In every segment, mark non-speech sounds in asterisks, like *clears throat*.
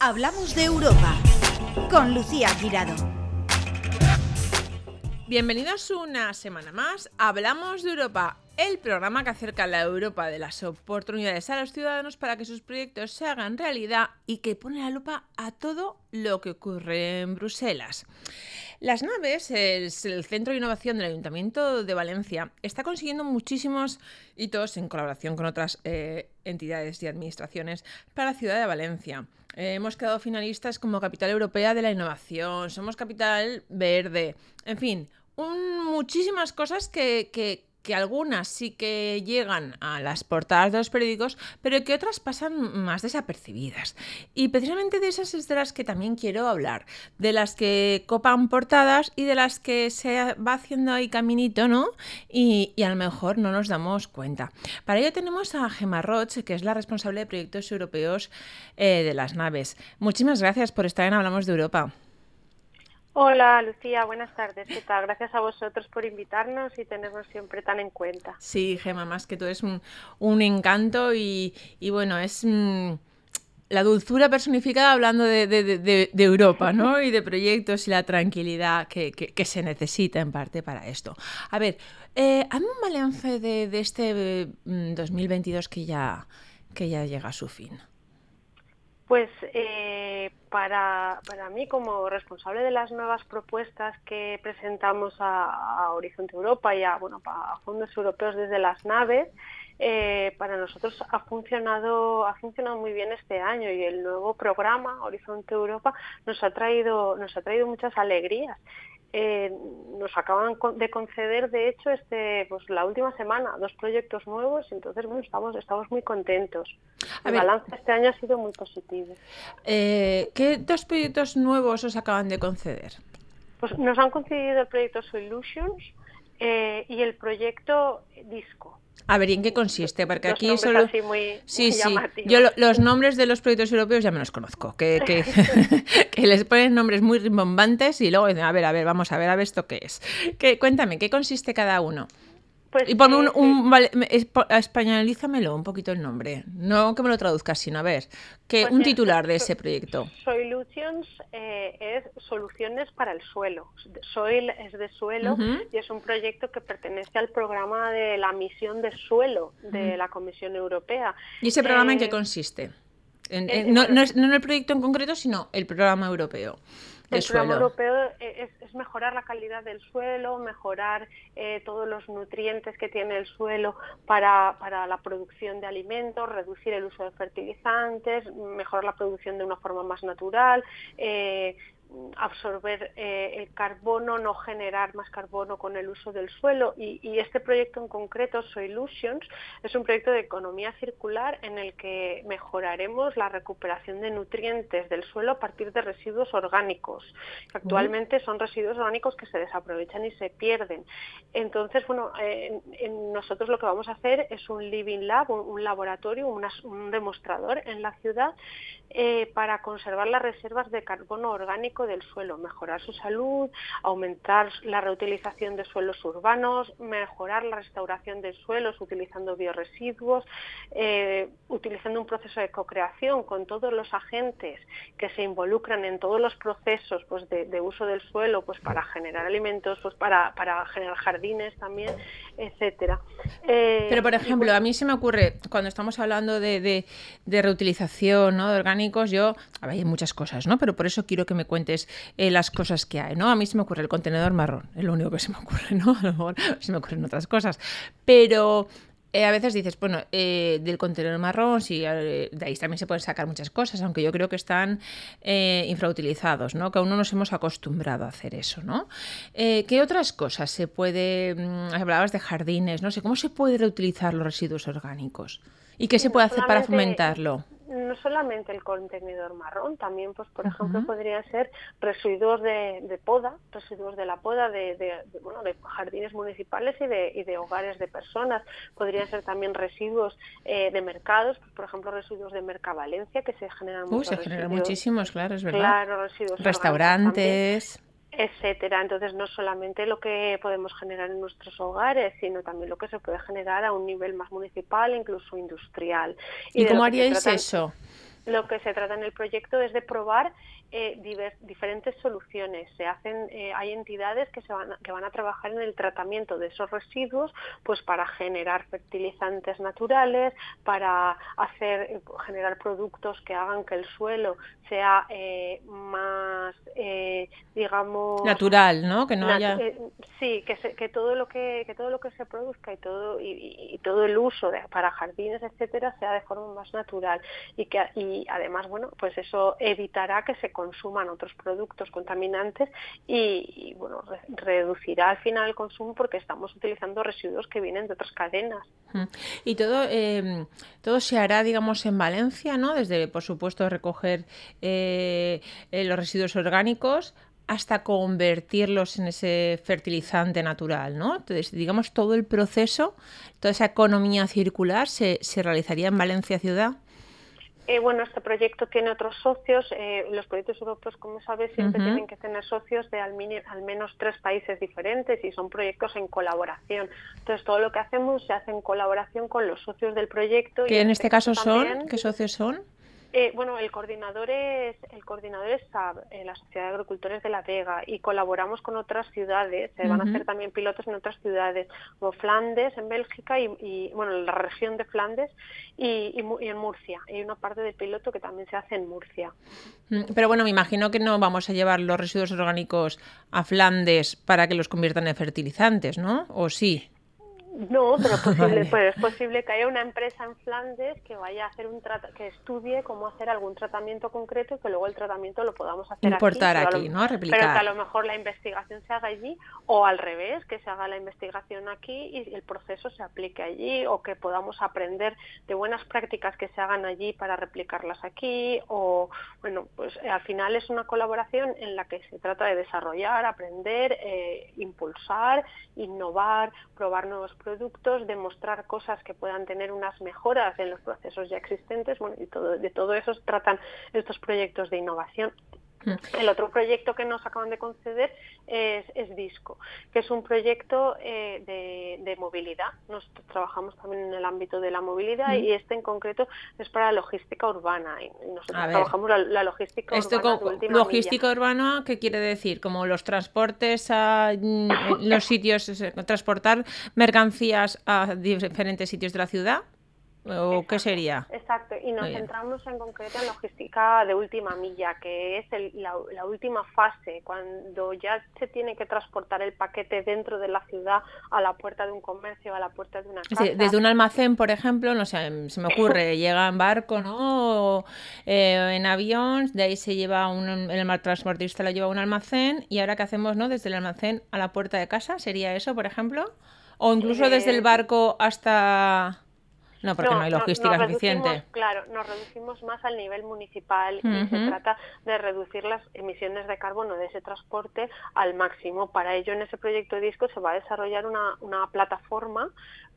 Hablamos de Europa con Lucía Girado. Bienvenidos una semana más. Hablamos de Europa, el programa que acerca la Europa de las oportunidades a los ciudadanos para que sus proyectos se hagan realidad y que pone la lupa a todo lo que ocurre en Bruselas. Las Naves, es el centro de innovación del Ayuntamiento de Valencia, está consiguiendo muchísimos hitos en colaboración con otras eh, entidades y administraciones para la ciudad de Valencia. Eh, hemos quedado finalistas como capital europea de la innovación, somos capital verde, en fin, muchísimas cosas que, que, que algunas sí que llegan a las portadas de los periódicos, pero que otras pasan más desapercibidas. Y precisamente de esas es de las que también quiero hablar, de las que copan portadas y de las que se va haciendo ahí caminito, ¿no? Y, a lo mejor no nos damos cuenta. Para ello tenemos a Gemma Roch, que es la responsable de proyectos europeos eh, de las naves. Muchísimas gracias por estar en Hablamos de Europa. Hola Lucía, buenas tardes. ¿Qué tal? Gracias a vosotros por invitarnos y tenernos siempre tan en cuenta. Sí, Gema, más que tú es un, encanto y, bueno, es mm, la dulzura personificada hablando de, Europa, ¿no? *laughs* Y de proyectos y la tranquilidad que, se necesita en parte para esto. A ver, eh, hazme un balance de, este 2022 mm, que ya, que ya llega a su fin. Pues eh, para, para mí, como responsable de las nuevas propuestas que presentamos a, Horizonte Europa y a, bueno, a fondos europeos desde las naves, eh, para nosotros ha funcionado ha funcionado muy bien este año y el nuevo programa Horizonte Europa nos ha traído nos ha traído muchas alegrías eh, nos acaban de conceder, de hecho, este, pues la última semana, dos proyectos nuevos, entonces bueno, estamos, estamos muy contentos. el balance este año ha sido muy positivo. Eh, ¿Qué dos proyectos nuevos os acaban de conceder? Pues nos han concedido el proyecto Solutions eh, y el proyecto Disco. A ver, ¿y en qué consiste? Porque aquí solo... sí, sí. Yo los nombres de los proyectos europeos ya me los conozco, que, que, *laughs* *laughs* les ponen nombres muy rimbombantes y luego a ver, a ver, vamos a ver, a ver esto qué es. ¿Qué, cuéntame, ¿qué consiste cada uno? Pues, y ponme un, un vale, españolízamelo un poquito el nombre. No que me lo traduzcas, sino a ver, que pues un titular de ese proyecto. Solutions eh, es soluciones para el suelo. Soil es de suelo y es un proyecto que pertenece al programa de la misión de suelo de la Comisión Europea. ¿Y ese programa en qué eh, consiste? no, no, es, no en el proyecto en concreto, sino el programa europeo el programa europeo es, mejorar la calidad del suelo, mejorar eh, todos los nutrientes que tiene el suelo para, para, la producción de alimentos, reducir el uso de fertilizantes, mejorar la producción de una forma más natural, eh, absorber eh, el carbono, no generar más carbono con el uso del suelo. Y, este proyecto en concreto, Soilusions, es un proyecto de economía circular en el que mejoraremos la recuperación de nutrientes del suelo a partir de residuos orgánicos, que actualmente son residuos orgánicos que se desaprovechan y se pierden. Entonces, bueno, eh, nosotros lo que vamos a hacer es un living lab, un, laboratorio, un demostrador en la ciudad eh, para conservar las reservas de carbono orgánico del suelo, mejorar su salud, aumentar la reutilización de suelos urbanos, mejorar la restauración de suelos utilizando bioresiduos, eh, utilizando un proceso de co-creación con todos los agentes que se involucran en todos los procesos pues, de, uso del suelo pues, para generar alimentos, pues, para, para generar jardines también, etcétera. Eh, Pero, por ejemplo, a mí se me ocurre, cuando estamos hablando de, de, reutilización ¿no? de orgánicos, yo, a ver, hay muchas cosas, ¿no? Pero por eso quiero que me cuentes eh, las cosas que hay, ¿no? A mí se me ocurre el contenedor marrón, es lo único que se me ocurre, ¿no? *laughs* A lo mejor se me ocurren otras cosas. Pero eh, a veces dices, bueno, eh, del contenedor marrón, sí, de ahí también se pueden sacar muchas cosas, aunque yo creo que están infrautilizados, ¿no? Que aún no nos hemos acostumbrado a hacer eso, ¿no? ¿Qué otras cosas se puede, mm, hablabas de jardines, no sé, ¿cómo se puede reutilizar los residuos orgánicos? ¿Y qué se puede hacer para fomentarlo? No solamente el contenedor marrón, también, pues por ejemplo, podrían ser residuos de, poda, residuos de la poda de, bueno, de jardines municipales y de, y de hogares de personas. Podrían ser también residuos eh, de mercados, pues, por ejemplo, residuos de Mercavalencia, que se generan Uy, se generan muchísimos, claro, es verdad. Claro, residuos. Restaurantes etcétera. Entonces, no solamente lo que podemos generar en nuestros hogares, sino también lo que se puede generar a un nivel más municipal, incluso industrial. ¿Y, cómo haríais eso? lo que se trata en el proyecto es de probar eh, diferentes soluciones. Se hacen, eh, hay entidades que, se van, que van a trabajar en el tratamiento de esos residuos, pues para generar fertilizantes naturales, para hacer, generar productos que hagan que el suelo sea eh, más, digamos, natural, ¿no? Que no haya... sí, que, que todo lo que, que todo lo que se produzca y todo y, todo el uso de, para jardines, etcétera, sea de forma más natural y que y además, bueno, pues eso evitará que se consuman otros productos contaminantes y, bueno, reducirá al final el consumo porque estamos utilizando residuos que vienen de otras cadenas. Y todo, eh, todo se hará, digamos, en Valencia, ¿no? Desde, por supuesto, recoger eh, eh, los residuos orgánicos hasta convertirlos en ese fertilizante natural, ¿no? Entonces, digamos, todo el proceso, toda esa economía circular se, se realizaría en Valencia ciudad. Eh, bueno, este proyecto tiene otros socios. Eh, los proyectos europeos, como sabes, siempre tienen que tener socios de al, menos tres países diferentes y son proyectos en colaboración. Entonces, todo lo que hacemos se hace en colaboración con los socios del proyecto. ¿Qué en este caso son? ¿Qué socios son? Eh, bueno, el coordinador es el coordinador es SAB, eh, la Sociedad de Agricultores de La Vega, y colaboramos con otras ciudades. Se van a hacer también pilotos en otras ciudades, como Flandes en Bélgica y, bueno, la región de Flandes y, en Murcia. Hay una parte del piloto que también se hace en Murcia. Mm, pero bueno, me imagino que no vamos a llevar los residuos orgánicos a Flandes para que los conviertan en fertilizantes, ¿no? ¿O sí? No, pero *laughs* posible, pues es posible que haya una empresa en Flandes que vaya a hacer un que estudie cómo hacer algún tratamiento concreto y que luego el tratamiento lo podamos hacer Importar aquí, ¿no? Replicar. Pero que a lo mejor la investigación se haga allí o al revés, que se haga la investigación aquí y el proceso se aplique allí o que podamos aprender de buenas prácticas que se hagan allí para replicarlas aquí o bueno, pues eh, al final es una colaboración en la que se trata de desarrollar, aprender, eh, impulsar, innovar, probar nuevos productos, demostrar cosas que puedan tener unas mejoras en los procesos ya existentes, bueno, y todo, de todo eso tratan estos proyectos de innovación. Mm. El otro proyecto que nos acaban de conceder es, Disco, que es un proyecto eh, de, movilidad. Nosotros trabajamos también en el ámbito de la movilidad y este en concreto es para logística urbana. Y nosotros trabajamos la, logística urbana. logística urbana, ¿qué quiere decir? Como los transportes a mm, los sitios, transportar mercancías a diferentes sitios de la ciudad. ¿O qué sería? Exacto, y nos centramos en concreto en logística de última milla, que es la, última fase, cuando ya se tiene que transportar el paquete dentro de la ciudad a la puerta de un comercio, a la puerta de una casa. desde un almacén, por ejemplo, no sé, se me ocurre, *laughs* llega en barco, ¿no? Eh, en avión, de ahí se lleva un, el transportista lo lleva a un almacén y ahora qué hacemos, ¿no? Desde el almacén a la puerta de casa, ¿sería eso, por ejemplo? O incluso desde el eh, barco hasta no, porque no, hay logística suficiente. Claro, nos reducimos más al nivel municipal y se trata de reducir las emisiones de carbono de ese transporte al máximo. Para ello, en ese proyecto de disco se va a desarrollar una, una plataforma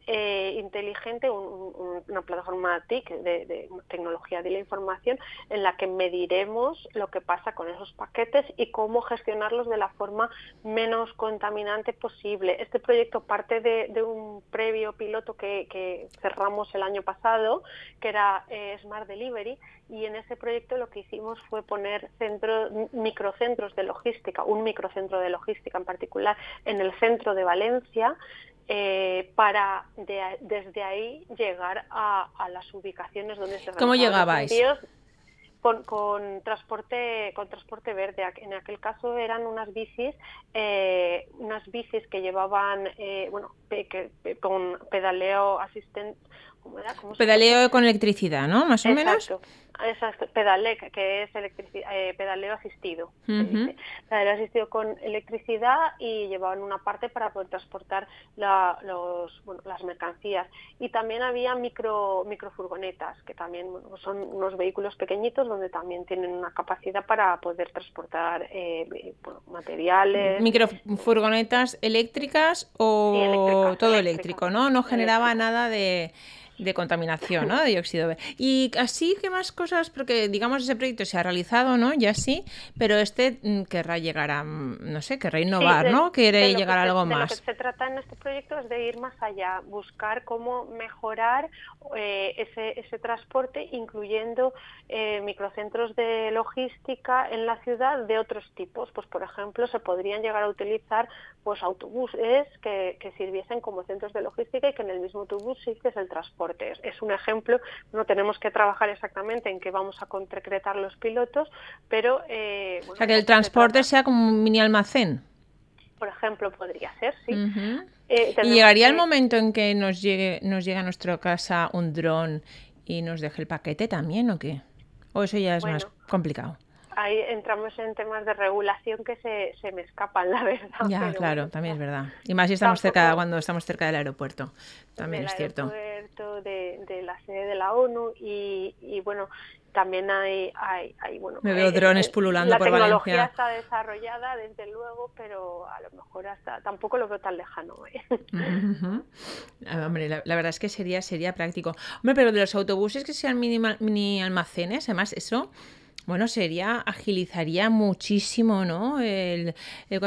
eh, inteligente, una plataforma TIC de, tecnología de la información en la que mediremos lo que pasa con esos paquetes y cómo gestionarlos de la forma menos contaminante posible. Este proyecto parte de, un previo piloto que, cerramos el año pasado, que era eh, Smart Delivery, y en ese proyecto lo que hicimos fue poner centros, microcentros de logística, un microcentro de logística en particular, en el centro de Valencia, eh, para desde ahí llegar a, las ubicaciones donde se ¿Cómo llegabais? Con, con, transporte con transporte verde en aquel caso eran unas bicis eh, unas bicis que llevaban eh, bueno con pedaleo asistente pedaleo con electricidad no más o menos. Exacto, pedale, que es eh, pedaleo asistido. Pedaleo asistido con electricidad y llevaban una parte para poder transportar los, las mercancías. Y también había micro microfurgonetas, que también son unos vehículos pequeñitos donde también tienen una capacidad para poder transportar eh, materiales. ¿Microfurgonetas eléctricas o todo eléctrico, no? No generaba nada de de contaminación, ¿no? De dióxido de Y así, ¿qué más cosas? Porque, digamos, ese proyecto se ha realizado, ¿no? Ya sí, pero este mm, querrá llegar a, mm, no sé, querrá innovar, ¿no? Quiere llegar a algo más. lo que se trata en este proyecto es de ir más allá, buscar cómo mejorar eh, ese, ese transporte, incluyendo eh, microcentros de logística en la ciudad de otros tipos. Pues, por ejemplo, se podrían llegar a utilizar pues autobuses que, que sirviesen como centros de logística y que en el mismo autobús sí que es el transporte. Es, un ejemplo, no tenemos que trabajar exactamente en qué vamos a concretar los pilotos, pero... Eh, o sea, que el transporte sea como un mini almacén. Por ejemplo, podría ser, sí. Eh, ¿Y llegaría el momento en que nos llegue, nos llegue a nuestra casa un dron y nos deje el paquete también o qué? ¿O eso ya es más complicado? Ahí entramos en temas de regulación que se, se me escapan, la verdad. Ya, claro, también es verdad. Y más si estamos cerca, cuando estamos cerca del aeropuerto, también es cierto. Aeropuerto, de, de, la sede de la ONU y, y bueno, también hay, hay, hay bueno... Me veo eh, drones eh, pululando por Valencia. La tecnología está desarrollada, desde luego, pero a lo mejor hasta tampoco lo veo tan lejano. ¿eh? Ah, hombre, la, verdad es que sería, sería práctico. Hombre, pero de los autobuses que sean mini, mini almacenes, además, eso bueno, sería, agilizaría muchísimo, ¿no? El,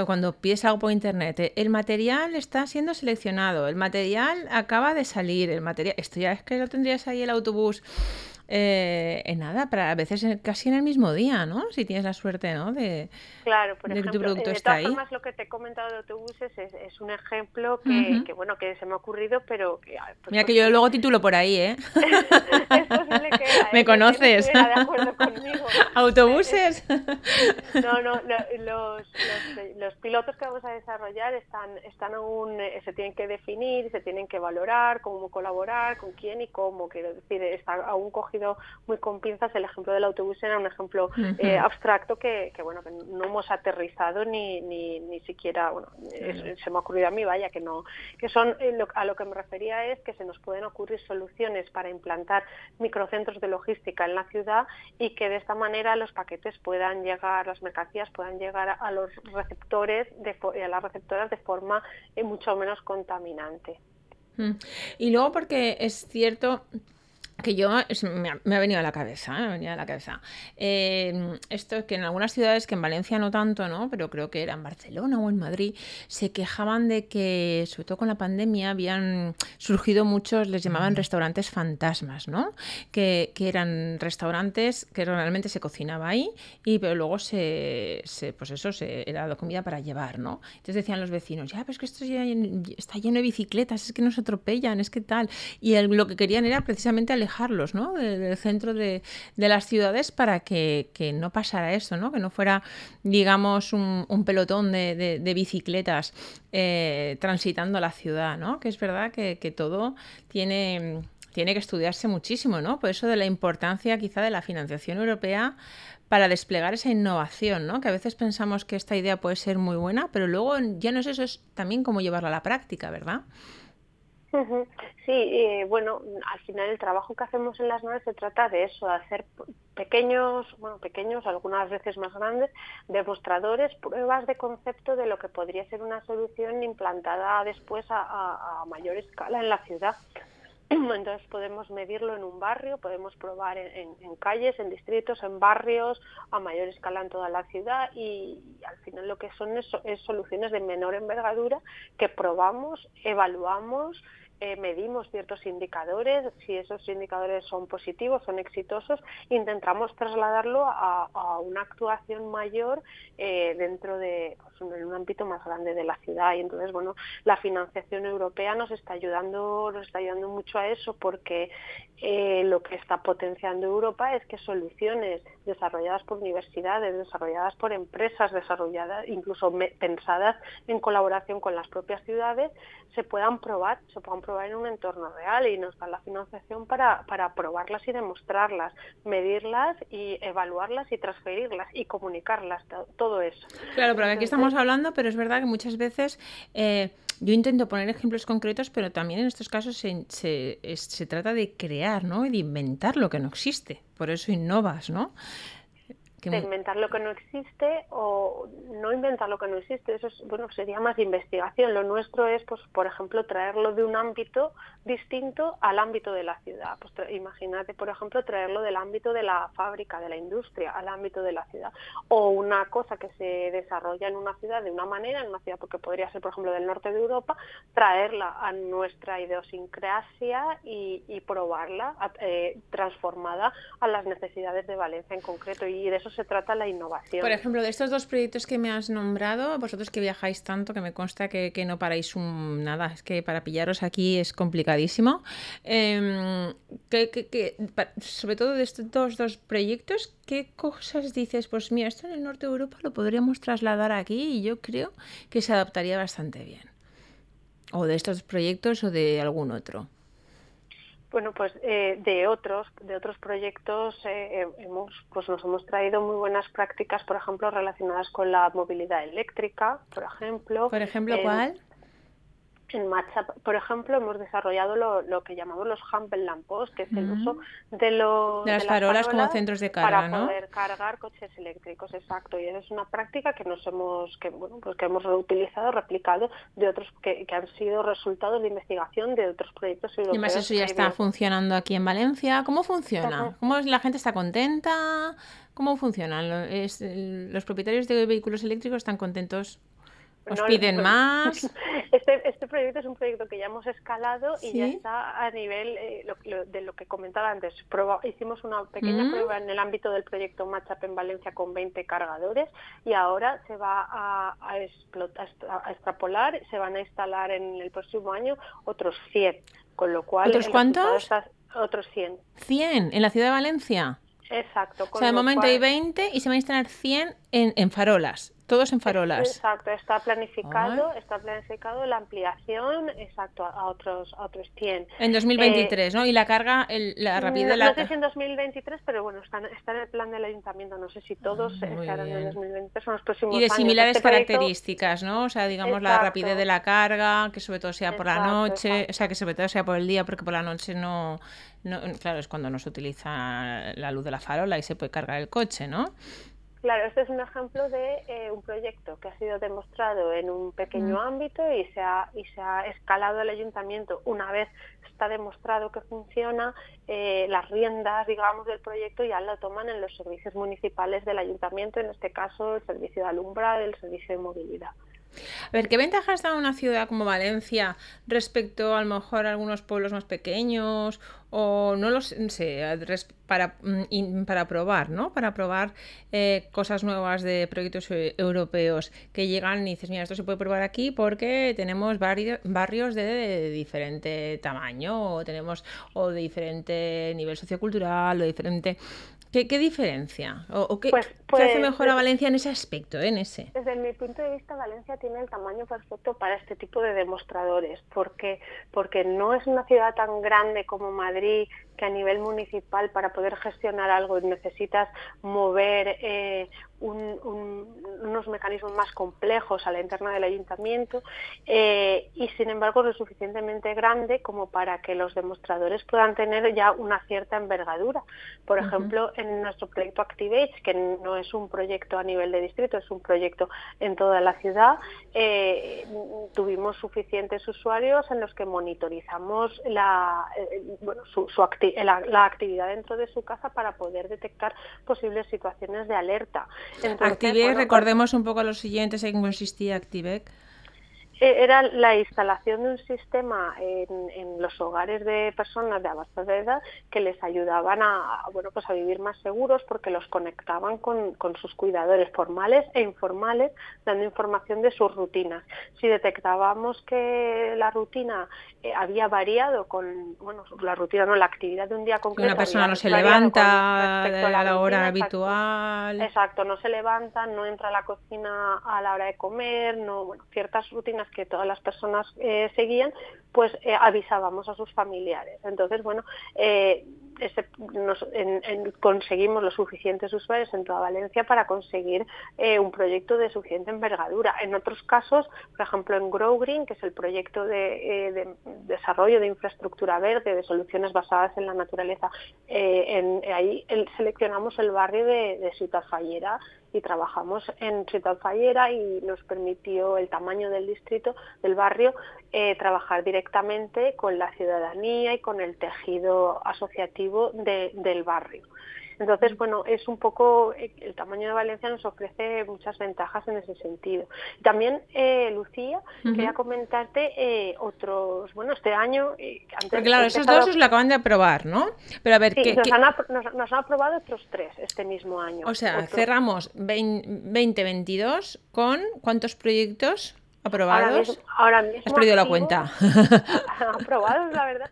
cuando pides algo por internet, el material está siendo seleccionado, el material acaba de salir, el material, esto ya es que lo tendrías ahí el autobús eh, en nada, para a veces casi en el mismo día, ¿no? Si tienes la suerte, ¿no? De, claro, por ejemplo, de todas formas lo que te he comentado de autobuses es, un ejemplo que, bueno, que se me ha ocurrido, pero que, pues Mira que yo luego titulo por ahí, ¿eh? *laughs* es posible que *laughs* me ¿eh? conoces. de acuerdo conmigo. *laughs* Autobuses. no, no, los, los, pilotos que vamos a desarrollar están, están aún, eh, se tienen que definir, se tienen que valorar, cómo colaborar, con quién y cómo, quiero decir, está aún cogido muy con pinzas. El ejemplo del autobús era un ejemplo eh, abstracto que, bueno que no hemos aterrizado ni, ni, ni siquiera, bueno, se me ha ocurrido a mí, vaya, que no, que son, eh, a lo que me refería es que se nos pueden ocurrir soluciones para implantar microcentros de logística en la ciudad y que de esta manera los paquetes puedan llegar, las mercancías puedan llegar a los receptores, de, a las receptoras de forma eh, mucho menos contaminante. Y luego porque es cierto que yo me ha, venido a la cabeza, me ha venido a la cabeza. Eh, esto es que en algunas ciudades, que en Valencia no tanto, ¿no? Pero creo que era en Barcelona o en Madrid, se quejaban de que, sobre todo con la pandemia, habían surgido muchos, les llamaban restaurantes fantasmas, ¿no? Que, que eran restaurantes que realmente se cocinaba ahí, y pero luego se, se pues eso, se, era la comida para llevar, ¿no? Entonces decían los vecinos, ya, pero es que esto ya está lleno de bicicletas, es que nos atropellan, es que tal. Y lo que querían era precisamente ¿no? del centro de, las ciudades para que, no pasara eso, ¿no? que no fuera, digamos, un, pelotón de, bicicletas eh, transitando la ciudad, ¿no? que es verdad que, todo tiene, tiene que estudiarse muchísimo, ¿no? Por eso de la importancia quizá de la financiación europea para desplegar esa innovación, ¿no? Que a veces pensamos que esta idea puede ser muy buena, pero luego ya no es eso, es también cómo llevarla a la práctica, ¿verdad? Sí, eh, bueno, al final el trabajo que hacemos en las naves se trata de eso, de hacer pequeños, bueno, pequeños, algunas veces más grandes, demostradores, pruebas de concepto de lo que podría ser una solución implantada después a mayor escala en la ciudad. *clears throat* Entonces podemos medirlo en un barrio, podemos probar en, calles, en distritos, en barrios, a mayor escala en toda la ciudad y, al final lo que son es, soluciones de menor envergadura que probamos, evaluamos eh, medimos ciertos indicadores, si esos indicadores son positivos, son exitosos, intentamos trasladarlo a, una actuación mayor eh, dentro de en un ámbito más grande de la ciudad y entonces bueno la financiación europea nos está ayudando nos está ayudando mucho a eso porque eh, lo que está potenciando Europa es que soluciones desarrolladas por universidades, desarrolladas por empresas, desarrolladas, incluso pensadas en colaboración con las propias ciudades, se puedan probar, se puedan probar en un entorno real y nos dan la financiación para, para probarlas y demostrarlas, medirlas y evaluarlas y transferirlas y comunicarlas, todo eso. Claro, pero aquí estamos hablando, pero es verdad que muchas veces... Eh, yo intento poner ejemplos concretos, pero también en estos casos se, se, trata de crear, ¿no? Y de inventar lo que no existe. Por eso innovas, ¿no? De inventar lo que no existe o no inventar lo que no existe. Eso es, bueno, sería más de investigación. Lo nuestro es, pues, por ejemplo, traerlo de un ámbito distinto al ámbito de la ciudad. Pues imagínate, por ejemplo, traerlo del ámbito de la fábrica, de la industria, al ámbito de la ciudad. O una cosa que se desarrolla en una ciudad de una manera, en una ciudad porque podría ser, por ejemplo, del norte de Europa, traerla a nuestra idiosincrasia y, probarla eh, transformada a las necesidades de Valencia en concreto. Y de eso se trata la innovación. Por ejemplo, de estos dos proyectos que me has nombrado, vosotros que viajáis tanto, que me consta que, no paráis un, nada, es que para pillaros aquí es complicadísimo. Em, sobre todo de estos dos, dos proyectos, ¿qué cosas dices? Pues mira, esto en el norte de Europa lo podríamos trasladar aquí y yo creo que se adaptaría bastante bien. O de estos proyectos o de algún otro. Bueno, pues eh, de otros, de otros proyectos eh, hemos, pues nos hemos traído muy buenas prácticas, por ejemplo, relacionadas con la movilidad eléctrica, por ejemplo. Por ejemplo, ¿cuál? En marcha. Por ejemplo, hemos desarrollado lo, que llamamos los Humble Lampos, que es el uso de, los, las, farolas, como centros de carga, para poder cargar coches eléctricos, exacto. Y esa es una práctica que nos hemos, que bueno, pues que hemos reutilizado, replicado de otros que, han sido resultados de investigación de otros proyectos europeos. Y más eso ya está funcionando aquí en Valencia. ¿Cómo funciona? ¿Cómo la gente está contenta? ¿Cómo funcionan? ¿Los propietarios de vehículos eléctricos están contentos ¿Os piden más? *laughs* Este, este proyecto es un proyecto que ya hemos escalado y ya está a nivel eh, de lo que comentaba antes. hicimos una pequeña mm. prueba en el ámbito del proyecto Matchup en Valencia con 20 cargadores y ahora se va a, a, a, extrapolar, se van a instalar en el próximo año otros 100. Con lo cual, ¿Otros cuántos? otros 100. ¿100 en la ciudad de Valencia? Exacto. o sea, de momento hay 20 y se van a instalar 100 en, en farolas. Todos en farolas. Exacto, está planificado, está planificado la ampliación, exacto, a otros a otros 100. En 2023, ¿no? Y la carga, el, la rapidez de la... No sé si en 2023, pero bueno, está, está en el plan del ayuntamiento, no sé si todos ah, se harán en 2023 son los próximos Y de similares este características, ¿no? O sea, digamos la rapidez de la carga, que sobre todo sea por la noche, o sea, que sobre todo sea por el día, porque por la noche no, no... Claro, es cuando no se utiliza la luz de la farola y se puede cargar el coche, ¿no? Claro, este es un ejemplo de eh, un proyecto que ha sido demostrado en un pequeño mm. ámbito y se, ha, y se ha escalado el ayuntamiento. Una vez está demostrado que funciona, eh, las riendas, digamos, del proyecto ya lo toman en los servicios municipales del ayuntamiento, en este caso el servicio de alumbrado y el servicio de movilidad. A ver, ¿qué ventajas da una ciudad como Valencia respecto a, lo mejor a algunos pueblos más pequeños o no lo sé, para, mm, para probar, ¿no? Para probar eh, cosas nuevas de proyectos eh, europeos que llegan y dices, mira, esto se puede probar aquí porque tenemos barrios de, diferente tamaño o tenemos o de diferente nivel sociocultural o diferente ¿Qué, diferencia? ¿O, qué, pues, hace pues, mejor a Valencia en ese aspecto? En ese? Desde mi punto de vista, Valencia tiene el tamaño perfecto para este tipo de demostradores, porque, porque no es una ciudad tan grande como Madrid, que a nivel municipal para poder gestionar algo necesitas mover eh, unos mecanismos más complejos a la interna del ayuntamiento eh, y sin embargo lo suficientemente grande como para que los demostradores puedan tener ya una cierta envergadura. Por ejemplo, en nuestro proyecto Activate, que no es un proyecto a nivel de distrito, es un proyecto en toda la ciudad, eh, tuvimos suficientes usuarios en los que monitorizamos la, bueno, su, la, actividad dentro de su casa para poder detectar posibles situaciones de alerta. Entonces, recordemos un poco a los siguientes en qué consistía Activec. Eh, era la instalación de un sistema en, los hogares de personas de avanzada edad que les ayudaban a, bueno, pues a vivir más seguros porque los conectaban con, sus cuidadores formales e informales, dando información de sus rutinas. Si detectábamos que la rutina eh, había variado con, bueno, la rutina no, la actividad de un día concreto. Una persona no se levanta a la, hora habitual. Exacto, no se levanta, no entra a la cocina a la hora de comer, no, bueno, ciertas rutinas que todas las personas eh, seguían, pues eh, avisábamos a sus familiares. Entonces, bueno, eh, conseguimos los suficientes usuarios en toda Valencia para conseguir un proyecto de suficiente envergadura. En otros casos, por ejemplo, en Grow Green, que es el proyecto de, desarrollo de infraestructura verde, de soluciones basadas en la naturaleza, en, ahí seleccionamos el barrio de, de Fallera y trabajamos en Ciudad Fallera y nos permitió el tamaño del distrito, del barrio, eh, trabajar directamente con la ciudadanía y con el tejido asociativo del barrio. Entonces, bueno, es un poco, eh, el tamaño de Valencia nos ofrece muchas ventajas en ese sentido. También, eh, Lucía, quería comentarte eh, otros, bueno, este año... antes claro, esos dos os lo acaban de aprobar, ¿no? Pero a ver, sí, nos, Han nos, han aprobado otros tres este mismo año. O sea, cerramos 2022 con ¿cuántos proyectos? ¿Aprobados? Ahora mismo, Has perdido la cuenta. *laughs* *laughs* aprobados, la verdad.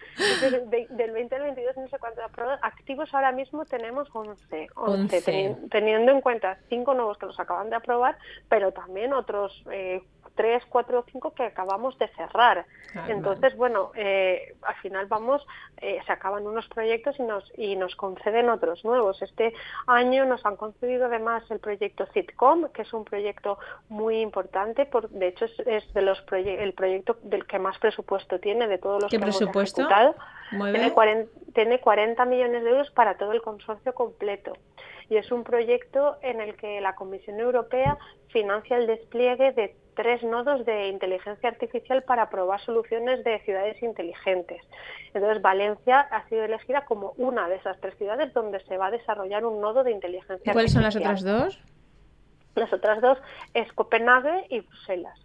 Del 20 al 22 no sé cuántos aprobados. Activos ahora mismo tenemos 11. 11, teniendo en cuenta cinco nuevos que los acaban de aprobar, pero también otros eh, tres, cuatro, cinco que acabamos de cerrar. Entonces, bueno, eh, al final vamos, eh, se acaban unos proyectos y nos, y nos conceden otros nuevos. Este año nos han concedido además el proyecto Citcom, que es un proyecto muy importante, por, de hecho es, de los el proyecto del que más presupuesto tiene de todos los ¿Qué que presupuesto? hemos ejecutado. Tiene 40, tiene 40 millones de euros para todo el consorcio completo y es un proyecto en el que la Comisión Europea financia el despliegue de tres nodos de inteligencia artificial para probar soluciones de ciudades inteligentes. Entonces, Valencia ha sido elegida como una de esas tres ciudades donde se va a desarrollar un nodo de inteligencia artificial. ¿Cuáles son las otras dos? Las otras dos es Copenhague y Bruselas.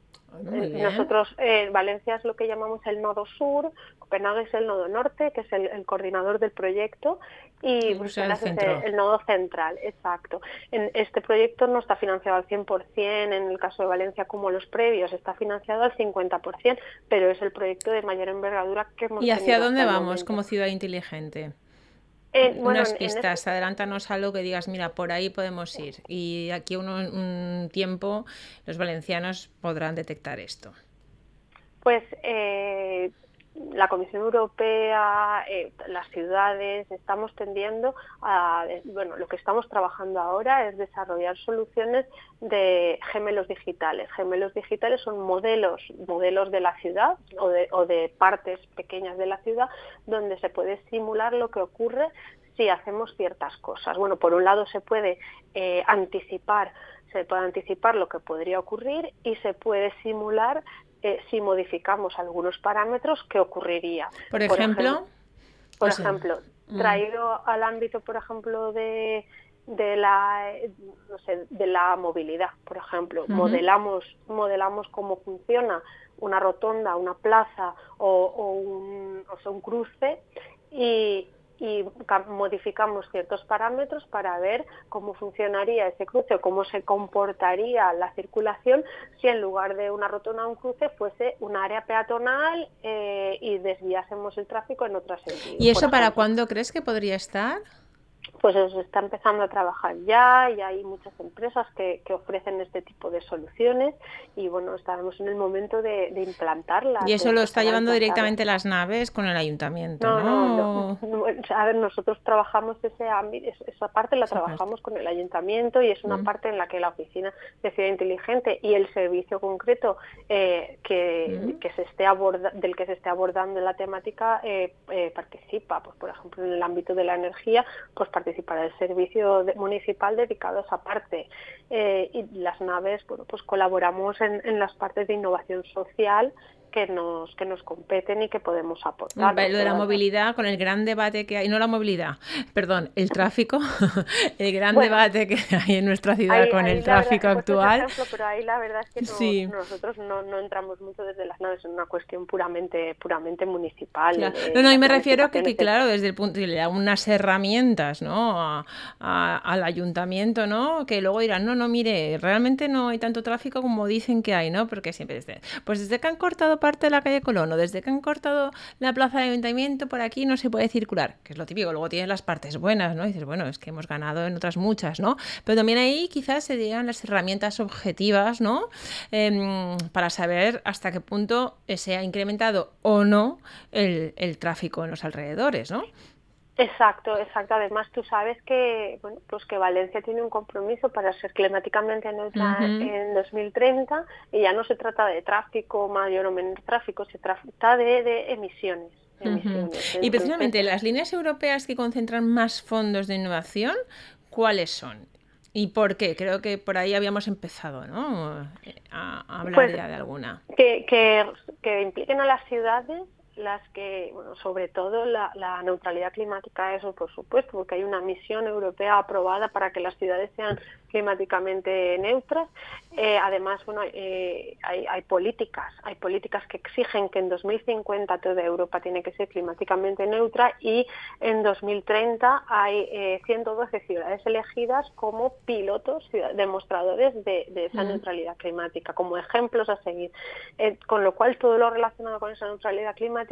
Eh, nosotros, eh, Valencia es lo que llamamos el nodo sur, Copenhague es el nodo norte, que es el, coordinador del proyecto, y Bruselas es el, nodo central, exacto. En este proyecto no está financiado al 100%, en el caso de Valencia como los previos está financiado al 50%, pero es el proyecto de mayor envergadura que hemos ¿Y hacia dónde vamos como ciudad inteligente? Unas pistas, este adelántanos algo que digas, mira, por ahí podemos ir. Y aquí un, un tiempo los valencianos podrán detectar esto. Pues eh, la Comisión Europea, eh, las ciudades, estamos tendiendo a, bueno, lo que estamos trabajando ahora es desarrollar soluciones de gemelos digitales. Gemelos digitales son modelos, modelos de la ciudad o de, o de partes pequeñas de la ciudad donde se puede simular lo que ocurre si hacemos ciertas cosas. Bueno, por un lado se puede eh, anticipar se puede anticipar lo que podría ocurrir y se puede simular eh, si modificamos algunos parámetros, ¿qué ocurriría? Por ejemplo, por ejemplo, mm. traído al ámbito, por ejemplo, de, de la no sé, de la movilidad, por ejemplo, modelamos modelamos cómo funciona una rotonda, una plaza o, un, o sea, un cruce y, y modificamos ciertos parámetros para ver cómo funcionaría ese cruce o cómo se comportaría la circulación si en lugar de una rotonda o un cruce fuese un área peatonal eh, y desviásemos el tráfico en otra sentido. ¿Y eso para cuándo crees que podría estar? Pues se está empezando a trabajar ya y hay muchas empresas que, ofrecen este tipo de soluciones y bueno, estaremos en el momento de, implantarlas. Y eso lo está llevando directamente las naves con el ayuntamiento, ¿no? no, *laughs* a ver, nosotros trabajamos ese ámbito, esa parte la trabajamos con el ayuntamiento y es una mm. parte en la que la oficina de Ciudad Inteligente y el servicio concreto eh, que, mm. que, se esté aborda, del que se esté abordando la temática eh, eh, participa. Pues por ejemplo, en el ámbito de la energía, pues participar el servicio municipal dedicado a esa parte. Eh, y las naves, bueno, pues colaboramos en, en las partes de innovación social que nos, que nos competen y que podemos aportar. Lo de la movilidad, con el gran debate que hay, no la movilidad, perdón, el tráfico, *laughs* el gran debate que hay en nuestra ciudad con el tráfico actual. pero ahí la verdad es que nosotros no, no, entramos mucho desde las naves, en una cuestión puramente puramente municipal. no, no, y me refiero a que, que, claro, desde el punto de da unas herramientas ¿no? al ayuntamiento, ¿no? que luego dirán, no, no, mire, realmente no hay tanto tráfico como dicen que hay, ¿no? porque siempre desde, pues desde que han cortado parte de la calle Colón o desde que han cortado la plaza de ayuntamiento por aquí no se puede circular, que es lo típico. Luego tienes las partes buenas, ¿no? Y dices, bueno, es que hemos ganado en otras muchas, ¿no? Pero también ahí quizás se digan las herramientas objetivas, ¿no? Em, para saber hasta qué punto se ha incrementado o no el, el tráfico en los alrededores, ¿no? Exacto, exacto. Además, tú sabes que bueno, pues que Valencia tiene un compromiso para ser climáticamente neutra en 2030 y ya no se trata de tráfico mayor o menor tráfico, se trata de, emisiones. y precisamente las líneas europeas que concentran más fondos de innovación, ¿cuáles son? ¿Y por qué? Creo que por ahí habíamos empezado, ¿no? A, hablar pues ya de alguna. Que, que, que impliquen a las ciudades las que, bueno, sobre todo la, neutralidad climática, eso por supuesto, porque hay una misión europea aprobada para que las ciudades sean climáticamente neutras. Eh, además, bueno, eh, hay, políticas, hay políticas que exigen que en 2050 toda Europa tiene que ser climáticamente neutra y en 2030 hay 112 eh, ciudades elegidas como pilotos, demostradores de, esa neutralidad climática, como ejemplos a seguir. con lo cual, todo lo relacionado con esa neutralidad climática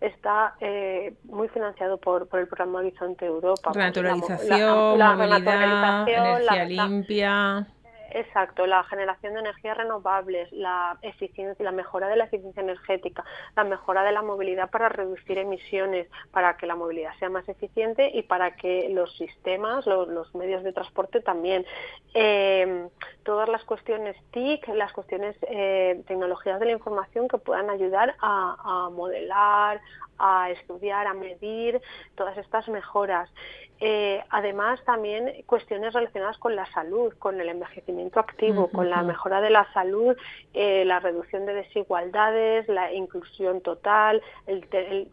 está muy financiado por, por el programa Horizonte Europa. Naturalización, la, movilidad, energía limpia. Exacto, la generación de energías renovables, la eficiencia, la mejora de la eficiencia energética, la mejora de la movilidad para reducir emisiones, para que la movilidad sea más eficiente y para que los sistemas, los, medios de transporte también. Eh, todas las cuestiones TIC, las cuestiones eh, tecnologías de la información que puedan ayudar a modelar, a estudiar, a medir todas estas mejoras. Eh, además, también cuestiones relacionadas con la salud, con el envejecimiento activo, con la mejora de la salud, eh, la reducción de desigualdades, la inclusión total, el,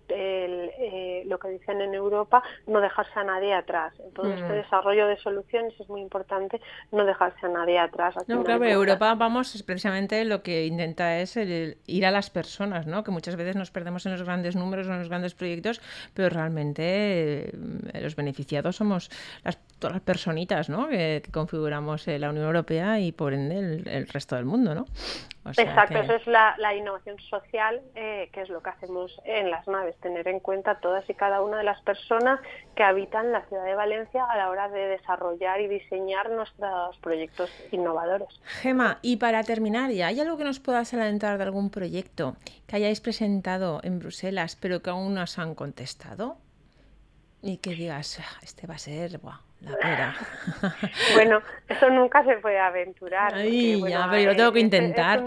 eh, lo que dicen en Europa, no dejarse a nadie atrás. Entonces, este desarrollo de soluciones es muy importante, no dejarse a nadie atrás. No, claro, Europa, vamos, precisamente lo que intenta es ir a las personas, ¿no? que muchas veces nos perdemos en los grandes números, en los grandes proyectos, pero realmente los beneficios somos las, todas las personitas ¿no? que, configuramos eh, la Unión Europea y por ende el, resto del mundo. ¿no? Exacto, eso es la, innovación social, eh, que es lo que hacemos en las naves, tener en cuenta todas y cada una de las personas que habitan la ciudad de Valencia a la hora de desarrollar y diseñar nuestros proyectos innovadores. Gema, y para terminar ya, ¿hay algo que nos puedas adelantar de algún proyecto que hayáis presentado en Bruselas pero que aún no os han contestado? y que digas, ah, este va a ser, la pera. *laughs* bueno, eso nunca se puede aventurar. Ay, ya, pero yo tengo que intentar.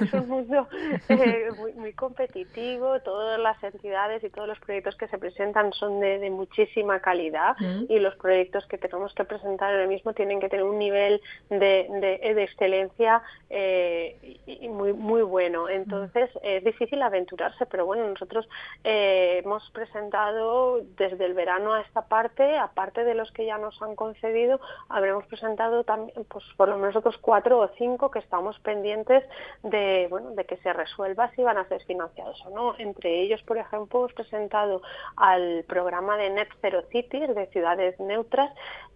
Es, un, mundo *laughs* eh, muy, competitivo, todas las entidades y todos los proyectos que se presentan son de, muchísima calidad mm. y los proyectos que tenemos que presentar en el mismo tienen que tener un nivel de, de, excelencia eh, y muy, muy bueno. Entonces es difícil aventurarse, pero bueno, nosotros eh, hemos presentado desde el verano a esta parte, aparte de los que ya nos han concedido, habremos presentado también, pues por lo menos otros cuatro o cinco que estamos pendientes de, bueno, de que se resuelva si van a ser financiados o no. Entre ellos, por ejemplo, hemos presentado al programa de Net Zero Cities, de ciudades neutras,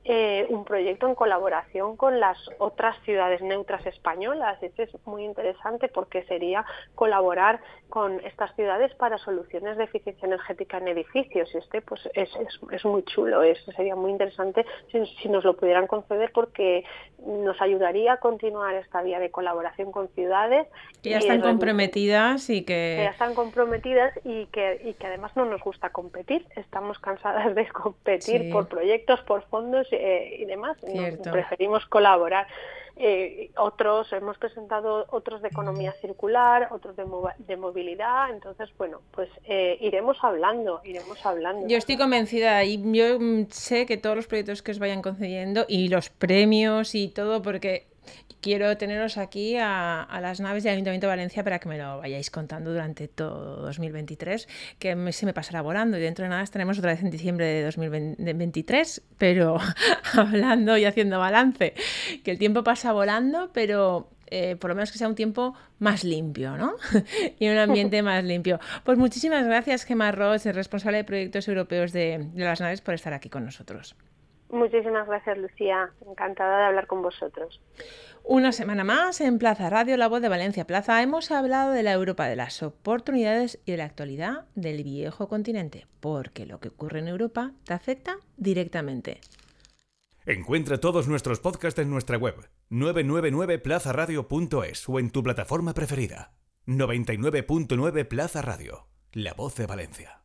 eh, un proyecto en colaboración con las otras ciudades neutras españolas. Este es muy interesante porque sería colaborar con estas ciudades para soluciones de eficiencia energética en edificios. Y este pues es, es, muy chulo, es, sería muy interesante si, nos lo pudieran conceder porque nos ayudaría a continuar esta vía de colaboración con ciudades. Que ya están comprometidas y que... ya están comprometidas y que, y que además no nos gusta competir. Estamos cansadas de competir por proyectos, por fondos eh, y demás. preferimos colaborar. Eh, otros, hemos presentado otros de economía circular, otros de, de movilidad, entonces, bueno, pues eh, iremos hablando, iremos hablando. Yo estoy convencida y yo mm, sé que todos los proyectos que os vayan concediendo y los premios y todo, porque quiero teneros aquí a, las naves del Ayuntamiento de Valencia para que me lo vayáis contando durante todo 2023, que se me pasará volando y dentro de nada estaremos otra vez en diciembre de 2023, pero *laughs* hablando y haciendo balance, que el tiempo pasa volando, pero eh, por lo menos que sea un tiempo más limpio, ¿no? *laughs* y un ambiente más limpio. Pues muchísimas gracias, Gemma Ross, responsable de proyectos europeos de las naves, por estar aquí con nosotros. Muchísimas gracias, Lucía. Encantada de hablar con vosotros. Una semana más en Plaza Radio, la voz de Valencia Plaza, hemos hablado de la Europa de las oportunidades y de la actualidad del viejo continente, porque lo que ocurre en Europa te afecta directamente. Encuentra todos nuestros podcasts en nuestra web 999plazaradio.es o en tu plataforma preferida. 99.9 Plaza Radio, la voz de Valencia.